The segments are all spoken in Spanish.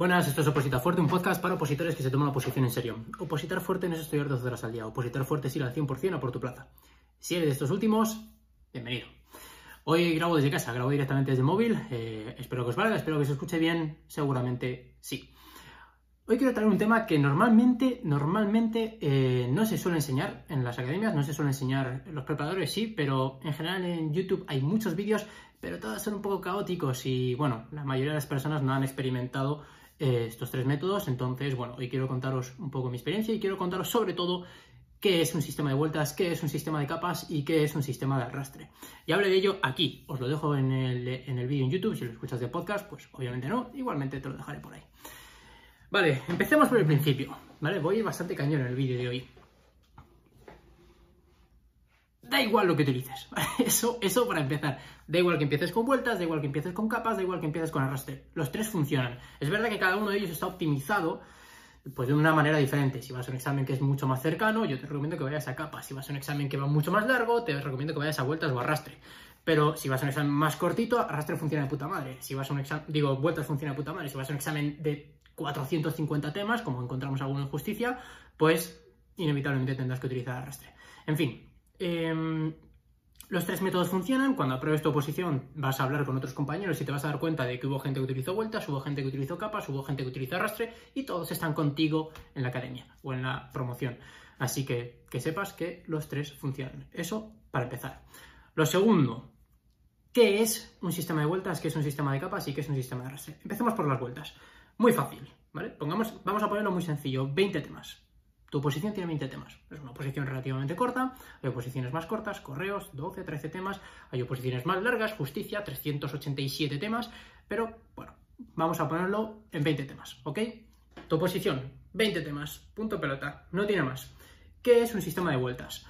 Buenas, esto es Oposita Fuerte, un podcast para opositores que se toman la oposición en serio. Opositar fuerte no es estudiar 12 horas al día, opositar fuerte es ir al 100% a por tu plaza. Si eres de estos últimos, bienvenido. Hoy grabo desde casa, grabo directamente desde móvil, eh, espero que os valga, espero que se escuche bien, seguramente sí. Hoy quiero traer un tema que normalmente, normalmente eh, no se suele enseñar en las academias, no se suele enseñar en los preparadores, sí, pero en general en YouTube hay muchos vídeos, pero todos son un poco caóticos y bueno, la mayoría de las personas no han experimentado eh, estos tres métodos. Entonces, bueno, hoy quiero contaros un poco mi experiencia y quiero contaros sobre todo qué es un sistema de vueltas, qué es un sistema de capas y qué es un sistema de arrastre. Y hablé de ello aquí, os lo dejo en el, en el vídeo en YouTube, si lo escuchas de podcast, pues obviamente no, igualmente te lo dejaré por ahí. Vale, empecemos por el principio, ¿vale? Voy a ir bastante cañón en el vídeo de hoy da igual lo que utilices. Eso, eso para empezar. Da igual que empieces con vueltas, da igual que empieces con capas, da igual que empieces con arrastre. Los tres funcionan. Es verdad que cada uno de ellos está optimizado pues de una manera diferente. Si vas a un examen que es mucho más cercano, yo te recomiendo que vayas a capas. Si vas a un examen que va mucho más largo, te recomiendo que vayas a vueltas o arrastre. Pero si vas a un examen más cortito, arrastre funciona de puta madre. Si vas a un examen, digo, vueltas funciona de puta madre. Si vas a un examen de 450 temas, como encontramos alguno en justicia, pues inevitablemente tendrás que utilizar arrastre. En fin, Em, los tres métodos funcionan. Cuando apruebes tu oposición vas a hablar con otros compañeros y te vas a dar cuenta de que hubo gente que utilizó vueltas, hubo gente que utilizó capas, hubo gente que utilizó arrastre y todos están contigo en la academia o en la promoción. Así que que sepas que los tres funcionan. Eso para empezar. Lo segundo, ¿qué es un sistema de vueltas? ¿Qué es un sistema de capas? ¿Y qué es un sistema de arrastre? Empecemos por las vueltas. Muy fácil, ¿vale? Vamos a ponerlo muy sencillo, 20 temas. Tu oposición tiene 20 temas. Es una oposición relativamente corta, hay oposiciones más cortas, correos, 12, 13 temas, hay oposiciones más largas, justicia, 387 temas, pero bueno, vamos a ponerlo en 20 temas, ¿ok? Tu oposición, 20 temas, punto pelota, no tiene más. ¿Qué es un sistema de vueltas?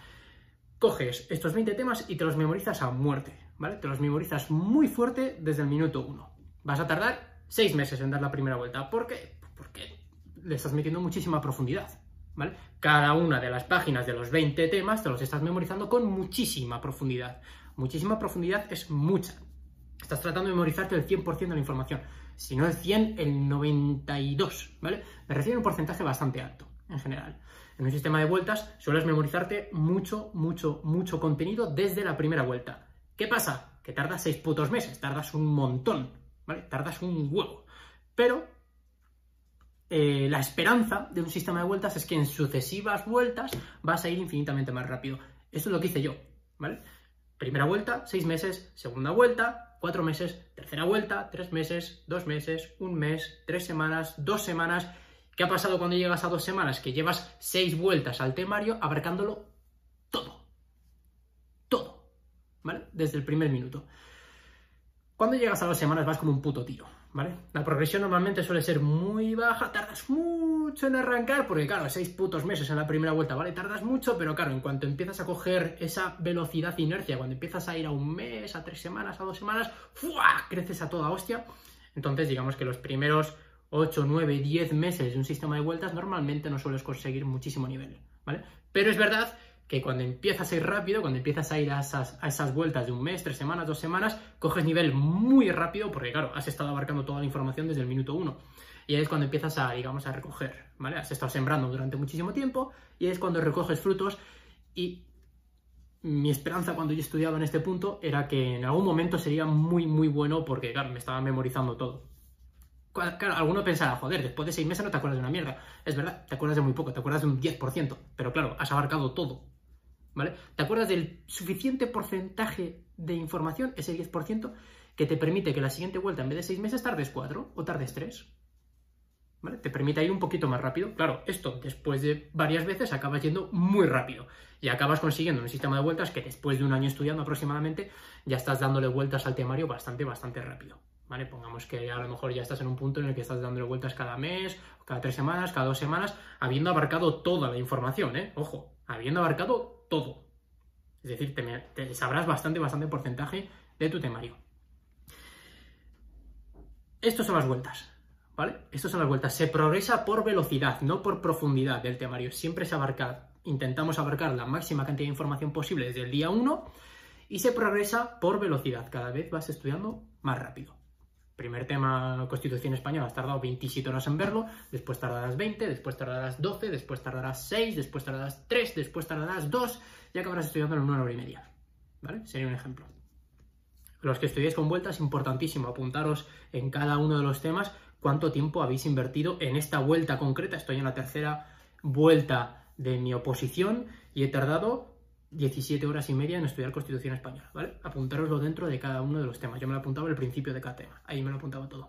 Coges estos 20 temas y te los memorizas a muerte, ¿vale? Te los memorizas muy fuerte desde el minuto 1. Vas a tardar 6 meses en dar la primera vuelta. ¿Por qué? Porque le estás metiendo muchísima profundidad. Cada una de las páginas de los 20 temas te los estás memorizando con muchísima profundidad. Muchísima profundidad es mucha. Estás tratando de memorizarte el 100% de la información. Si no el 100, el 92, ¿vale? Me refiero a un porcentaje bastante alto, en general. En un sistema de vueltas sueles memorizarte mucho, mucho, mucho contenido desde la primera vuelta. ¿Qué pasa? Que tardas 6 putos meses, tardas un montón, ¿vale? Tardas un huevo. Pero eh, la esperanza de un sistema de vueltas es que en sucesivas vueltas vas a ir infinitamente más rápido. Eso es lo que hice yo, ¿vale? Primera vuelta, seis meses, segunda vuelta, cuatro meses, tercera vuelta, tres meses, dos meses, un mes, tres semanas, dos semanas. ¿Qué ha pasado cuando llegas a dos semanas? Que llevas seis vueltas al temario abarcándolo todo. Todo. ¿Vale? Desde el primer minuto. Cuando llegas a dos semanas vas como un puto tiro. ¿Vale? La progresión normalmente suele ser muy baja, tardas mucho en arrancar, porque claro, seis putos meses en la primera vuelta, ¿vale? Tardas mucho, pero claro, en cuanto empiezas a coger esa velocidad inercia, cuando empiezas a ir a un mes, a tres semanas, a dos semanas, ¡fua! creces a toda hostia. Entonces, digamos que los primeros 8, 9, 10 meses de un sistema de vueltas normalmente no sueles conseguir muchísimo nivel, ¿vale? Pero es verdad que cuando empiezas a ir rápido, cuando empiezas a ir a esas, vueltas de un mes, tres semanas, dos semanas, coges nivel muy rápido porque, claro, has estado abarcando toda la información desde el minuto uno. Y es cuando empiezas a, digamos, a recoger, ¿vale? Has estado sembrando durante muchísimo tiempo y es cuando recoges frutos y mi esperanza cuando yo estudiaba en este punto era que en algún momento sería muy, muy bueno porque, claro, me estaba memorizando todo. Claro, alguno pensará, joder, después de seis meses no te acuerdas de una mierda. Es verdad, te acuerdas de muy poco, te acuerdas de un 10%, pero claro, has abarcado todo. ¿Te acuerdas del suficiente porcentaje de información, ese 10%, que te permite que la siguiente vuelta, en vez de 6 meses, tardes 4 o tardes 3? ¿Vale? Te permite ir un poquito más rápido. Claro, esto después de varias veces acabas yendo muy rápido y acabas consiguiendo un sistema de vueltas que después de un año estudiando aproximadamente ya estás dándole vueltas al temario bastante, bastante rápido. ¿Vale? Pongamos que a lo mejor ya estás en un punto en el que estás dándole vueltas cada mes, cada tres semanas, cada dos semanas, habiendo abarcado toda la información, ¿eh? Ojo, habiendo abarcado todo. Es decir, te, sabrás bastante, bastante porcentaje de tu temario. Estas son las vueltas, ¿vale? Estas son las vueltas. Se progresa por velocidad, no por profundidad del temario. Siempre se abarca, intentamos abarcar la máxima cantidad de información posible desde el día 1 y se progresa por velocidad. Cada vez vas estudiando más rápido. Primer tema, Constitución Española, has tardado 27 horas en verlo, después tardarás 20, después tardarás 12, después tardarás 6, después tardarás 3, después tardarás 2 y acabarás estudiando en una hora y media. ¿Vale? Sería un ejemplo. Los que estudiáis con vueltas, importantísimo, apuntaros en cada uno de los temas cuánto tiempo habéis invertido en esta vuelta concreta. Estoy en la tercera vuelta de mi oposición y he tardado 17 horas y media en estudiar Constitución Española, ¿vale? Apuntároslo dentro de cada uno de los temas. Yo me lo apuntaba al principio de cada tema, ahí me lo apuntaba todo.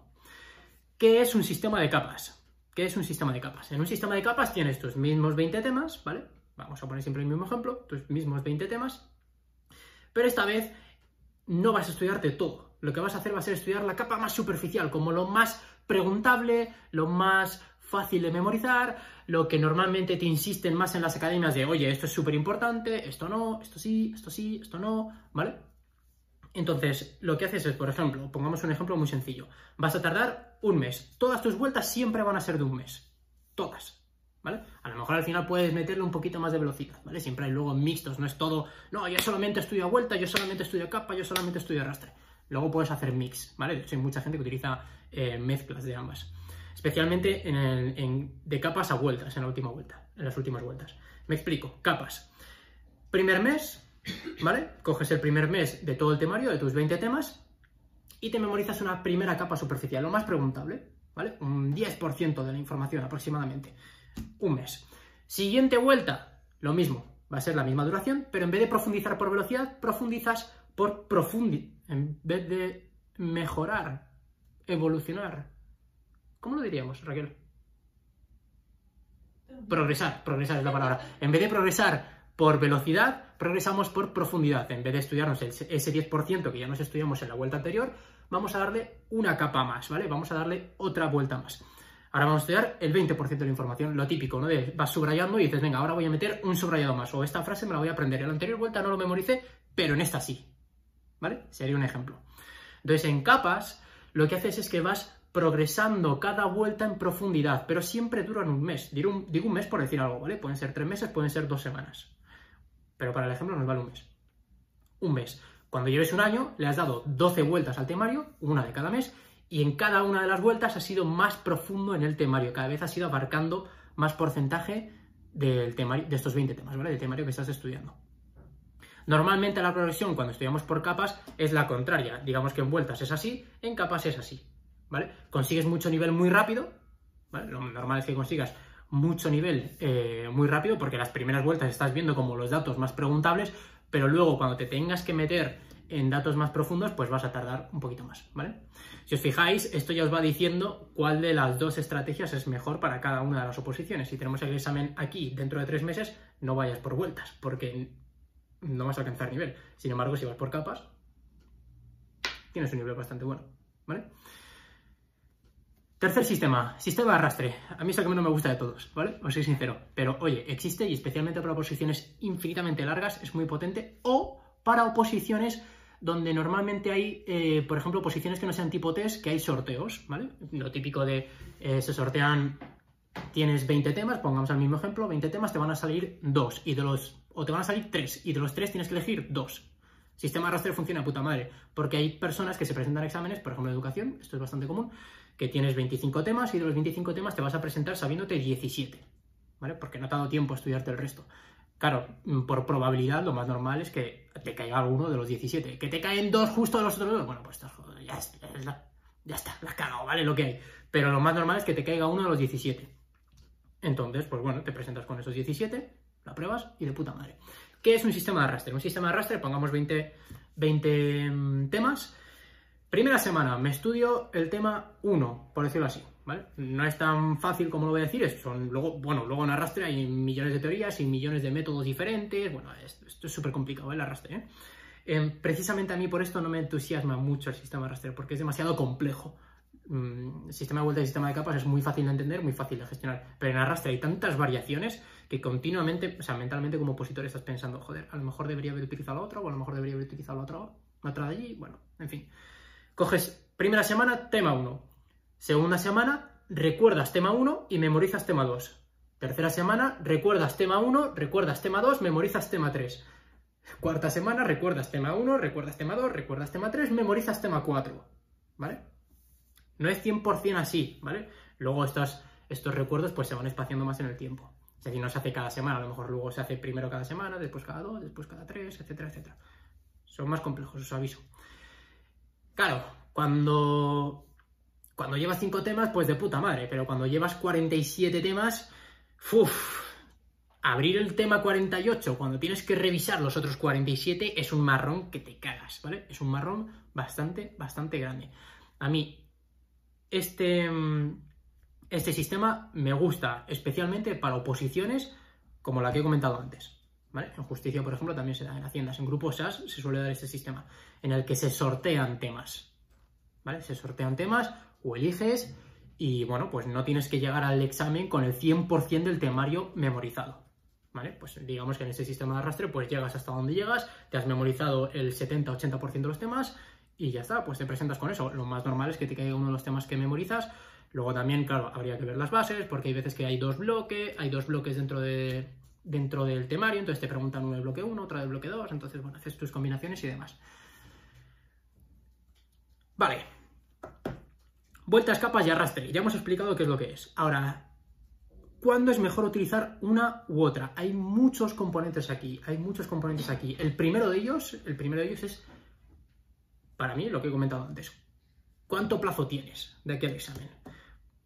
¿Qué es un sistema de capas? ¿Qué es un sistema de capas? En un sistema de capas tienes tus mismos 20 temas, ¿vale? Vamos a poner siempre el mismo ejemplo, tus mismos 20 temas, pero esta vez no vas a estudiarte todo. Lo que vas a hacer va a ser estudiar la capa más superficial, como lo más preguntable, lo más fácil de memorizar, lo que normalmente te insisten más en las academias de, oye, esto es súper importante, esto no, esto sí, esto sí, esto no, ¿vale? Entonces, lo que haces es, por ejemplo, pongamos un ejemplo muy sencillo, vas a tardar un mes, todas tus vueltas siempre van a ser de un mes, todas, ¿vale? A lo mejor al final puedes meterle un poquito más de velocidad, ¿vale? Siempre hay luego mixtos, no es todo, no, yo solamente estudio vuelta, yo solamente estudio capa, yo solamente estudio arrastre. Luego puedes hacer mix, ¿vale? De hecho, hay mucha gente que utiliza eh, mezclas de ambas. Especialmente en de capas a vueltas, en la última vuelta, en las últimas vueltas. Me explico, capas. Primer mes, ¿vale? Coges el primer mes de todo el temario, de tus 20 temas, y te memorizas una primera capa superficial, lo más preguntable, ¿vale? Un 10% de la información aproximadamente. Un mes. Siguiente vuelta, lo mismo, va a ser la misma duración, pero en vez de profundizar por velocidad, profundizas por profundidad en vez de mejorar, evolucionar. ¿Cómo lo diríamos, Raquel? Progresar, progresar es la palabra. En vez de progresar por velocidad, progresamos por profundidad. En vez de estudiarnos ese 10% que ya nos estudiamos en la vuelta anterior, vamos a darle una capa más, ¿vale? Vamos a darle otra vuelta más. Ahora vamos a estudiar el 20% de la información, lo típico, ¿no? Vas subrayando y dices, venga, ahora voy a meter un subrayado más, o esta frase me la voy a aprender. En la anterior vuelta no lo memoricé, pero en esta sí. ¿vale? Sería un ejemplo. Entonces, en capas, lo que haces es que vas progresando cada vuelta en profundidad, pero siempre duran un mes. Digo un, mes por decir algo, ¿vale? Pueden ser tres meses, pueden ser dos semanas. Pero para el ejemplo nos vale un mes. Un mes. Cuando lleves un año, le has dado 12 vueltas al temario, una de cada mes, y en cada una de las vueltas has sido más profundo en el temario, cada vez has ido abarcando más porcentaje del temario, de estos 20 temas, ¿vale? Del temario que estás estudiando. Normalmente la progresión cuando estudiamos por capas es la contraria. Digamos que en vueltas es así, en capas es así. ¿Vale? Consigues mucho nivel muy rápido. ¿vale? Lo normal es que consigas mucho nivel eh, muy rápido porque las primeras vueltas estás viendo como los datos más preguntables, pero luego cuando te tengas que meter en datos más profundos, pues vas a tardar un poquito más, ¿vale? Si os fijáis, esto ya os va diciendo cuál de las dos estrategias es mejor para cada una de las oposiciones. Si tenemos el examen aquí dentro de tres meses, no vayas por vueltas, porque no vas a alcanzar nivel. Sin embargo, si vas por capas, tienes un nivel bastante bueno, ¿vale? Tercer sistema, sistema de arrastre. A mí es el que no me gusta de todos, ¿vale? Os soy sincero. Pero oye, existe y especialmente para oposiciones infinitamente largas es muy potente o para oposiciones donde normalmente hay, eh, por ejemplo, oposiciones que no sean tipo test, que hay sorteos, ¿vale? Lo típico de eh, se sortean, tienes 20 temas, pongamos el mismo ejemplo, 20 temas, te van a salir dos y de los o te van a salir tres, y de los tres tienes que elegir dos. Sistema de arrastre funciona a puta madre, porque hay personas que se presentan exámenes, por ejemplo, de educación, esto es bastante común, que tienes 25 temas y de los 25 temas te vas a presentar sabiéndote 17, ¿vale? Porque no te ha dado tiempo a estudiarte el resto. Claro, mm, por probabilidad lo más normal es que te caiga alguno de los 17. Que te caen dos justo de los otros dos, bueno, pues ya, está, ya está, la has cagado, ¿vale? Lo que hay. Pero lo más normal es que te caiga uno de los 17. Entonces, pues bueno, te presentas con esos 17 la pruebas y de puta madre. ¿Qué es un sistema de arrastre? Un sistema de arrastre, pongamos 20, 20 mm, temas. Primera semana me estudio el tema 1, por decirlo así. No es tan fácil como lo voy a decir, son luego, bueno, luego en arrastre hay millones de teorías y millones de métodos diferentes. Bueno, esto, es súper complicado, el arrastre. ¿eh? Em, precisamente a mí por esto no me entusiasma mucho el sistema de arrastre, porque es demasiado complejo. Mm, sistema de vuelta y sistema de capas es muy fácil de entender, muy fácil de gestionar. Pero en arrastre hay tantas variaciones que continuamente, o sea, mentalmente como opositor estás pensando, joder, a lo mejor debería haber utilizado la otra, o a lo mejor debería haber utilizado la otra, la otra de allí, bueno, en fin. Coges primera semana, tema 1. Segunda semana, recuerdas tema 1 y memorizas tema 2. Tercera semana, recuerdas tema 1, recuerdas tema 2, memorizas tema 3. Cuarta semana, recuerdas tema 1, recuerdas tema 2, recuerdas tema 3, memorizas tema 4. ¿Vale? No es 100% así, ¿vale? Luego estos, estos recuerdos pues se van espaciando más en el tiempo. Es decir, no se hace cada semana, a lo mejor luego se hace primero cada semana, después cada dos, después cada tres, etcétera, etcétera. Son más complejos, os aviso. Claro, cuando, cuando llevas cinco temas, pues de puta madre, pero cuando llevas 47 temas, uff, abrir el tema 48 cuando tienes que revisar los otros 47 es un marrón que te cagas, ¿vale? Es un marrón bastante, bastante grande. A mí, este, este sistema me gusta especialmente para oposiciones como la que he comentado antes. ¿Vale? En justicia, por ejemplo, también se da en haciendas. En grupos SAS se suele dar este sistema en el que se sortean temas. ¿Vale? Se sortean temas o eliges y, bueno, pues no tienes que llegar al examen con el 100% del temario memorizado. ¿Vale? Pues digamos que en este sistema de arrastre pues llegas hasta donde llegas, te has memorizado el 70-80% de los temas y ya está, pues te presentas con eso. Lo más normal es que te caiga uno de los temas que memorizas. Luego también, claro, habría que ver las bases, porque hay veces que hay dos bloques, hay dos bloques dentro, de, dentro del temario, entonces te preguntan uno del bloque 1, otro del bloque 2, entonces, bueno, haces tus combinaciones y demás. Vale. Vueltas, capas y arrastre. Ya hemos explicado qué es lo que es. Ahora, ¿cuándo es mejor utilizar una u otra? Hay muchos componentes aquí, hay muchos componentes aquí. El primero de ellos, el primero de ellos es para mí, lo que he comentado antes. ¿Cuánto plazo tienes de aquel examen?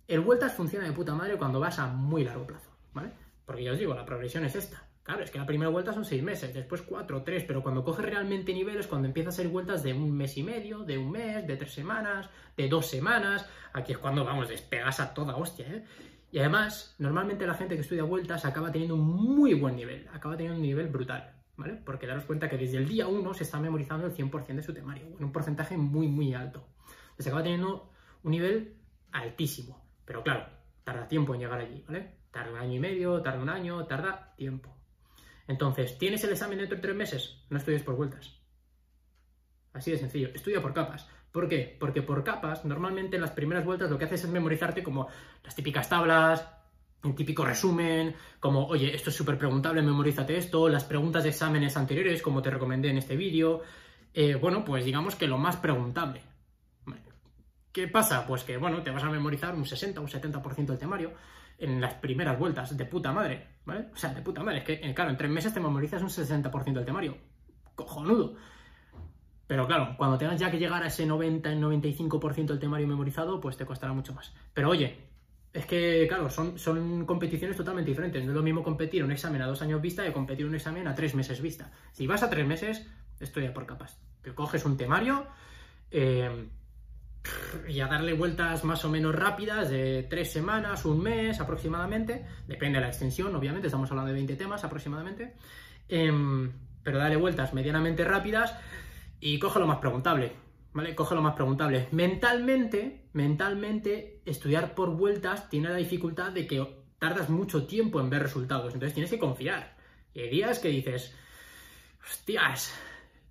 El vueltas funciona de puta madre cuando vas a muy largo plazo, ¿vale? Porque ya os digo, la progresión es esta. Claro, es que la primera vuelta son seis meses, después cuatro, tres, pero cuando coges realmente niveles, cuando empiezas a ser vueltas de un mes y medio, de un mes, de tres semanas, de dos semanas, aquí es cuando, vamos, despegas a toda hostia, ¿eh? Y además, normalmente la gente que estudia vueltas acaba teniendo un muy buen nivel, acaba teniendo un nivel brutal. ¿vale? Porque daros cuenta que desde el día 1 se está memorizando el 100% de su temario, en un porcentaje muy, muy alto. Se acaba teniendo un nivel altísimo, pero claro, tarda tiempo en llegar allí, ¿vale? Tarda un año y medio, tarda un año, tarda tiempo. Entonces, ¿tienes el examen dentro de tres meses? No estudies por vueltas. Así de sencillo, estudia por capas. ¿Por qué? Porque por capas, normalmente en las primeras vueltas lo que haces es memorizarte como las típicas tablas, un típico resumen, como, oye, esto es súper preguntable, memorízate esto, las preguntas de exámenes anteriores, como te recomendé en este vídeo. Eh, bueno, pues digamos que lo más preguntable. ¿Qué pasa? Pues que, bueno, te vas a memorizar un 60 o un 70% del temario en las primeras vueltas, de puta madre, ¿vale? O sea, de puta madre, es que, eh, claro, en tres meses te memorizas un 60% del temario. Cojonudo. Pero claro, cuando tengas ya que llegar a ese 90 95% del temario memorizado, pues te costará mucho más. Pero oye, es que, claro, son, son competiciones totalmente diferentes. No es lo mismo competir un examen a dos años vista que competir un examen a tres meses vista. Si vas a tres meses, estoy por capas. Te coges un temario eh, y a darle vueltas más o menos rápidas de tres semanas, un mes aproximadamente. Depende de la extensión, obviamente, estamos hablando de 20 temas aproximadamente. Em, pero dale vueltas medianamente rápidas y coge lo más preguntable. ¿vale? Coge lo más preguntable. Mentalmente, mentalmente, estudiar por vueltas tiene la dificultad de que tardas mucho tiempo en ver resultados, entonces tienes que confiar. Y hay días que dices, hostias,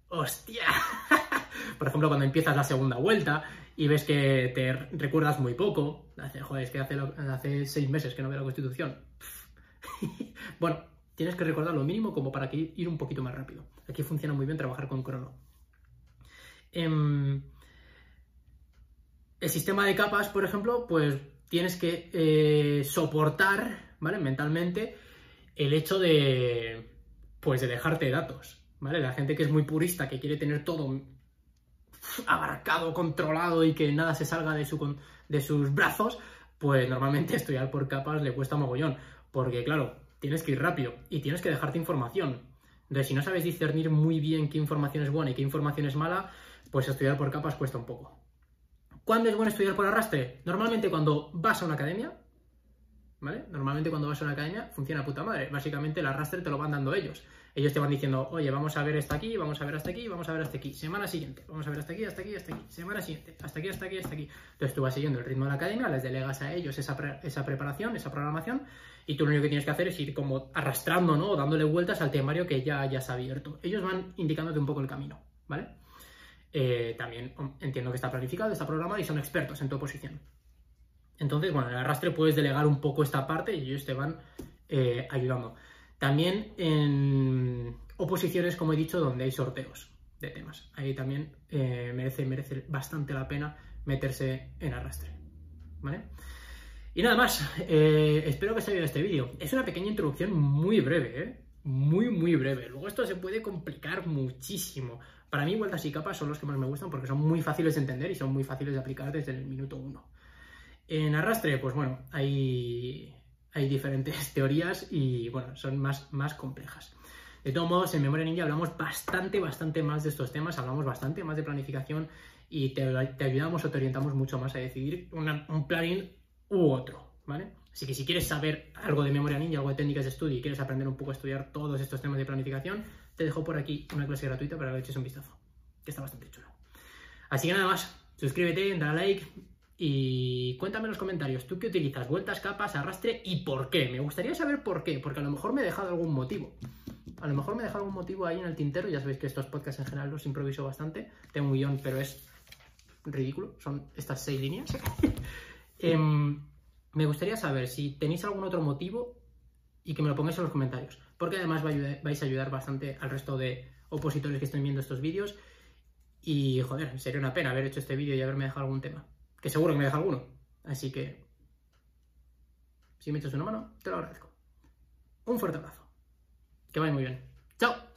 hostia. por ejemplo, cuando empiezas la segunda vuelta y ves que te recuerdas muy poco, joder, es que hace, hace seis meses que no veo la Constitución. bueno, tienes que recordar lo mínimo como para que ir un poquito más rápido. Aquí funciona muy bien trabajar con crono. Em, el sistema de capas, por ejemplo, pues tienes que eh, soportar, ¿vale? Mentalmente el hecho de, pues de dejarte datos, ¿vale? La gente que es muy purista, que quiere tener todo abarcado, controlado y que nada se salga de, su, de sus brazos, pues normalmente estudiar por capas le cuesta mogollón, porque claro, tienes que ir rápido y tienes que dejarte información. Entonces, si no sabes discernir muy bien qué información es buena y qué información es mala, pues estudiar por capas cuesta un poco. ¿Cuándo es bueno estudiar por arrastre? Normalmente cuando vas a una academia, ¿vale? Normalmente cuando vas a una academia funciona puta madre. Básicamente el arrastre te lo van dando ellos. Ellos te van diciendo, oye, vamos a ver hasta aquí, vamos a ver hasta aquí, vamos a ver hasta aquí. Semana siguiente, vamos a ver hasta aquí, hasta aquí, hasta aquí. Semana siguiente, hasta aquí, hasta aquí, hasta aquí. Entonces tú vas siguiendo el ritmo de la academia, les delegas a ellos esa, esa preparación, esa programación, y tú lo único que tienes que hacer es ir como arrastrando, ¿no? O dándole vueltas al temario que ya hayas abierto. Ellos van indicándote un poco el camino, ¿vale? Eh, también entiendo que está planificado, está programado y son expertos en tu oposición. Entonces, bueno, en el arrastre puedes delegar un poco esta parte y ellos te van eh, ayudando. También en oposiciones, como he dicho, donde hay sorteos de temas. Ahí también eh, merece, merece bastante la pena meterse en arrastre. ¿vale? Y nada más, eh, espero que os haya gustado este vídeo. Es una pequeña introducción muy breve. Muy, muy breve. Luego esto se puede complicar muchísimo. Para mí, vueltas y capas son los que más me gustan porque son muy fáciles de entender y son muy fáciles de aplicar desde el minuto uno. En arrastre, pues bueno, hay, hay diferentes teorías y bueno, son más, más complejas. De todos modos, en Memoria Ninja hablamos bastante, bastante más de estos temas, hablamos bastante más de planificación y te, ayudamos o te orientamos mucho más a decidir un plugin u otro, ¿vale? Así que si quieres saber algo de memoria ninja, algo de técnicas de estudio y quieres aprender un poco a estudiar todos estos temas de planificación, te dejo por aquí una clase gratuita para que le eches un vistazo, que está bastante chulo. Así que nada más, suscríbete, dale like y cuéntame en los comentarios, ¿tú qué utilizas? ¿Vueltas, capas, arrastre y por qué? Me gustaría saber por qué, porque a lo mejor me he dejado algún motivo. A lo mejor me he dejado algún motivo ahí en el tintero, ya sabéis que estos podcasts en general los improviso bastante, tengo un guion, pero es ridículo, son estas seis líneas. Em, me gustaría saber si tenéis algún otro motivo y que me lo pongáis en los comentarios, porque además vais a ayudar bastante al resto de opositores que estén viendo estos vídeos y, joder, sería una pena haber hecho este vídeo y haberme dejado algún tema, que seguro que me deja alguno, así que si me echas una mano, te lo agradezco. Un fuerte abrazo. Que vaya muy bien. ¡Chao!